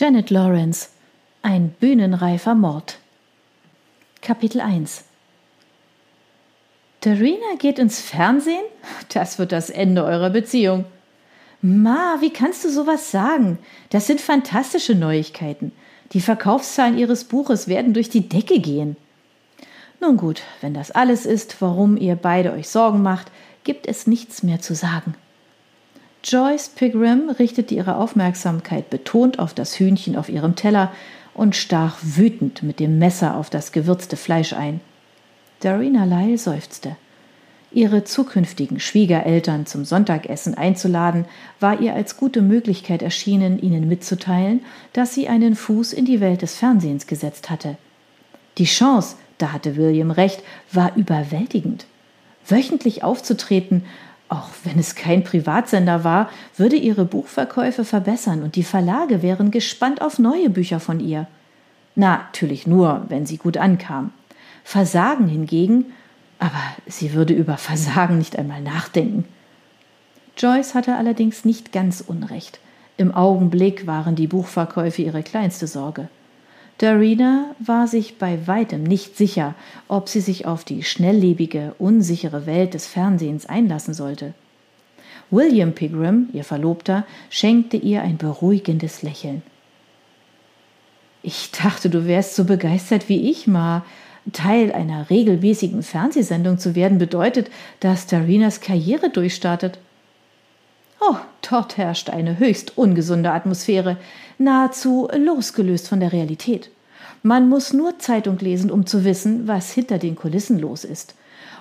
Janet Lawrence Ein bühnenreifer Mord Kapitel 1 Darina geht ins Fernsehen? Das wird das Ende eurer Beziehung. Ma, wie kannst du sowas sagen? Das sind fantastische Neuigkeiten. Die Verkaufszahlen ihres Buches werden durch die Decke gehen. Nun gut, wenn das alles ist, warum ihr beide euch Sorgen macht, gibt es nichts mehr zu sagen. Joyce Pigram richtete ihre Aufmerksamkeit betont auf das Hühnchen auf ihrem Teller und stach wütend mit dem Messer auf das gewürzte Fleisch ein. Darina Lyle seufzte. Ihre zukünftigen Schwiegereltern zum Sonntagessen einzuladen, war ihr als gute Möglichkeit erschienen, ihnen mitzuteilen, dass sie einen Fuß in die Welt des Fernsehens gesetzt hatte. Die Chance, da hatte William recht, war überwältigend. Wöchentlich aufzutreten auch wenn es kein Privatsender war, würde ihre Buchverkäufe verbessern und die Verlage wären gespannt auf neue Bücher von ihr. Natürlich nur, wenn sie gut ankam. Versagen hingegen, aber sie würde über Versagen nicht einmal nachdenken. Joyce hatte allerdings nicht ganz Unrecht. Im Augenblick waren die Buchverkäufe ihre kleinste Sorge. Darina war sich bei weitem nicht sicher, ob sie sich auf die schnelllebige, unsichere Welt des Fernsehens einlassen sollte. William Pigram, ihr Verlobter, schenkte ihr ein beruhigendes Lächeln. Ich dachte, du wärst so begeistert wie ich, Ma. Teil einer regelmäßigen Fernsehsendung zu werden bedeutet, dass Darinas Karriere durchstartet. Oh, dort herrscht eine höchst ungesunde Atmosphäre, nahezu losgelöst von der Realität. Man muss nur Zeitung lesen, um zu wissen, was hinter den Kulissen los ist.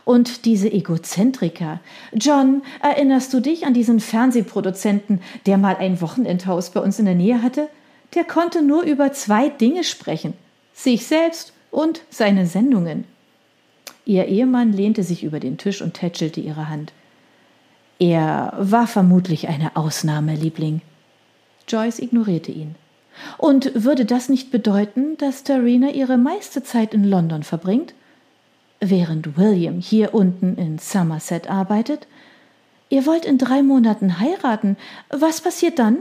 Und diese Egozentriker. John, erinnerst du dich an diesen Fernsehproduzenten, der mal ein Wochenendhaus bei uns in der Nähe hatte? Der konnte nur über zwei Dinge sprechen. Sich selbst und seine Sendungen. Ihr Ehemann lehnte sich über den Tisch und tätschelte ihre Hand. Er war vermutlich eine Ausnahme, Liebling. Joyce ignorierte ihn. Und würde das nicht bedeuten, dass Darina ihre meiste Zeit in London verbringt? Während William hier unten in Somerset arbeitet? Ihr wollt in drei Monaten heiraten. Was passiert dann?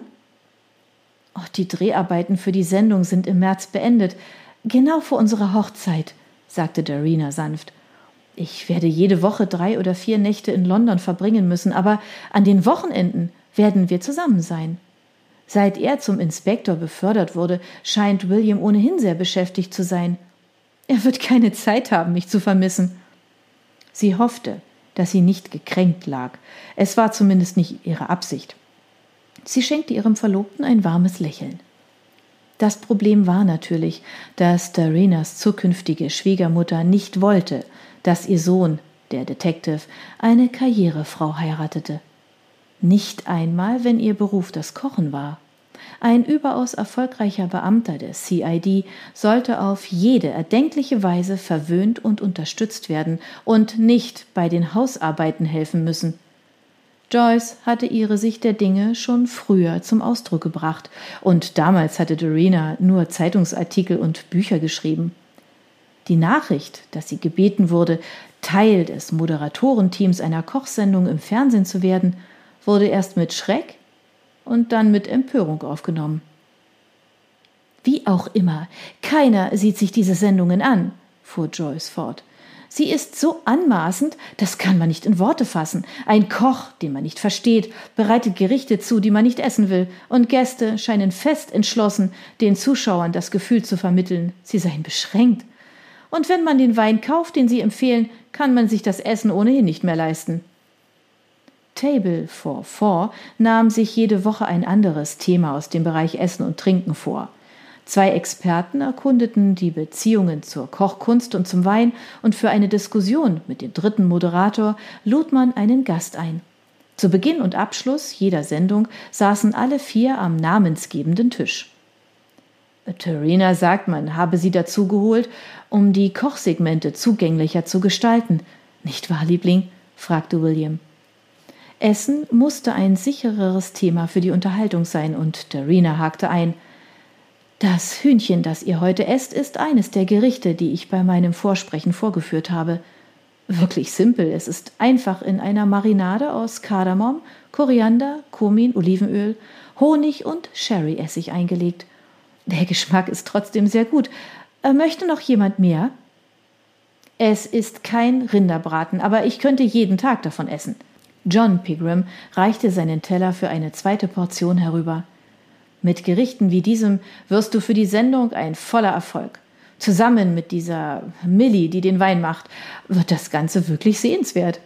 Oh, die Dreharbeiten für die Sendung sind im März beendet, genau vor unserer Hochzeit, sagte Darina sanft. Ich werde jede Woche drei oder vier Nächte in London verbringen müssen, aber an den Wochenenden werden wir zusammen sein. Seit er zum Inspektor befördert wurde, scheint William ohnehin sehr beschäftigt zu sein. Er wird keine Zeit haben, mich zu vermissen. Sie hoffte, dass sie nicht gekränkt lag. Es war zumindest nicht ihre Absicht. Sie schenkte ihrem Verlobten ein warmes Lächeln. Das Problem war natürlich, dass Darinas zukünftige Schwiegermutter nicht wollte, dass ihr Sohn, der Detective, eine Karrierefrau heiratete. Nicht einmal, wenn ihr Beruf das Kochen war. Ein überaus erfolgreicher Beamter der CID sollte auf jede erdenkliche Weise verwöhnt und unterstützt werden und nicht bei den Hausarbeiten helfen müssen. Joyce hatte ihre Sicht der Dinge schon früher zum Ausdruck gebracht, und damals hatte Dorina nur Zeitungsartikel und Bücher geschrieben. Die Nachricht, dass sie gebeten wurde, Teil des Moderatorenteams einer Kochsendung im Fernsehen zu werden, wurde erst mit Schreck und dann mit Empörung aufgenommen. Wie auch immer, keiner sieht sich diese Sendungen an, fuhr Joyce fort. Sie ist so anmaßend, das kann man nicht in Worte fassen. Ein Koch, den man nicht versteht, bereitet Gerichte zu, die man nicht essen will, und Gäste scheinen fest entschlossen, den Zuschauern das Gefühl zu vermitteln, sie seien beschränkt und wenn man den Wein kauft, den sie empfehlen, kann man sich das Essen ohnehin nicht mehr leisten. Table for Four nahm sich jede Woche ein anderes Thema aus dem Bereich Essen und Trinken vor. Zwei Experten erkundeten die Beziehungen zur Kochkunst und zum Wein und für eine Diskussion mit dem dritten Moderator lud man einen Gast ein. Zu Beginn und Abschluss jeder Sendung saßen alle vier am namensgebenden Tisch. Terina sagt, man habe sie dazu geholt, um die Kochsegmente zugänglicher zu gestalten. Nicht wahr, Liebling? fragte William. Essen musste ein sichereres Thema für die Unterhaltung sein, und Darina hakte ein. Das Hühnchen, das ihr heute esst, ist eines der Gerichte, die ich bei meinem Vorsprechen vorgeführt habe. Wirklich simpel. Es ist einfach in einer Marinade aus Kardamom, Koriander, Kumin, Olivenöl, Honig und Sherryessig eingelegt. Der Geschmack ist trotzdem sehr gut. Äh, möchte noch jemand mehr? Es ist kein Rinderbraten, aber ich könnte jeden Tag davon essen. John Pigram reichte seinen Teller für eine zweite Portion herüber. Mit Gerichten wie diesem wirst du für die Sendung ein voller Erfolg. Zusammen mit dieser Millie, die den Wein macht, wird das Ganze wirklich sehenswert.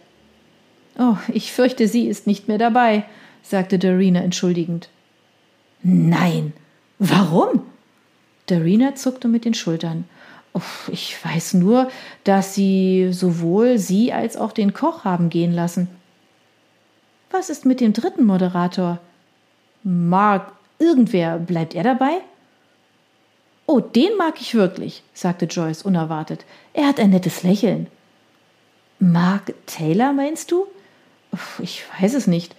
Oh, ich fürchte, sie ist nicht mehr dabei, sagte Darina entschuldigend. Nein. Warum? Darina zuckte mit den Schultern. Oh, ich weiß nur, dass sie sowohl sie als auch den Koch haben gehen lassen. Was ist mit dem dritten Moderator? Mark, irgendwer, bleibt er dabei? Oh, den mag ich wirklich, sagte Joyce unerwartet. Er hat ein nettes Lächeln. Mark Taylor, meinst du? Ich weiß es nicht.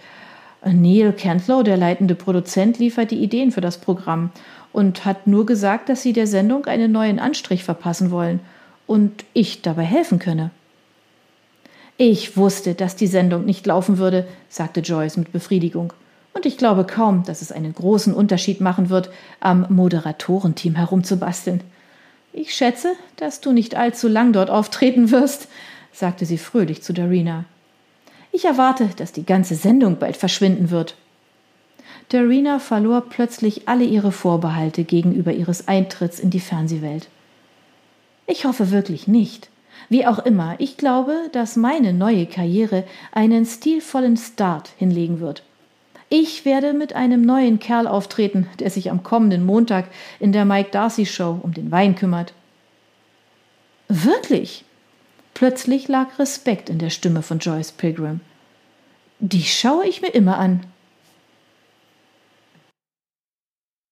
Neil Cantlow, der leitende Produzent, liefert die Ideen für das Programm und hat nur gesagt, dass sie der Sendung einen neuen Anstrich verpassen wollen und ich dabei helfen könne. Ich wusste, dass die Sendung nicht laufen würde, sagte Joyce mit Befriedigung. Und ich glaube kaum, dass es einen großen Unterschied machen wird, am Moderatorenteam herumzubasteln. Ich schätze, dass du nicht allzu lang dort auftreten wirst, sagte sie fröhlich zu Darina. Ich erwarte, dass die ganze Sendung bald verschwinden wird. Darina verlor plötzlich alle ihre Vorbehalte gegenüber ihres Eintritts in die Fernsehwelt. Ich hoffe wirklich nicht. Wie auch immer, ich glaube, dass meine neue Karriere einen stilvollen Start hinlegen wird. Ich werde mit einem neuen Kerl auftreten, der sich am kommenden Montag in der Mike Darcy Show um den Wein kümmert. Wirklich? Plötzlich lag Respekt in der Stimme von Joyce Pilgrim. Die schaue ich mir immer an.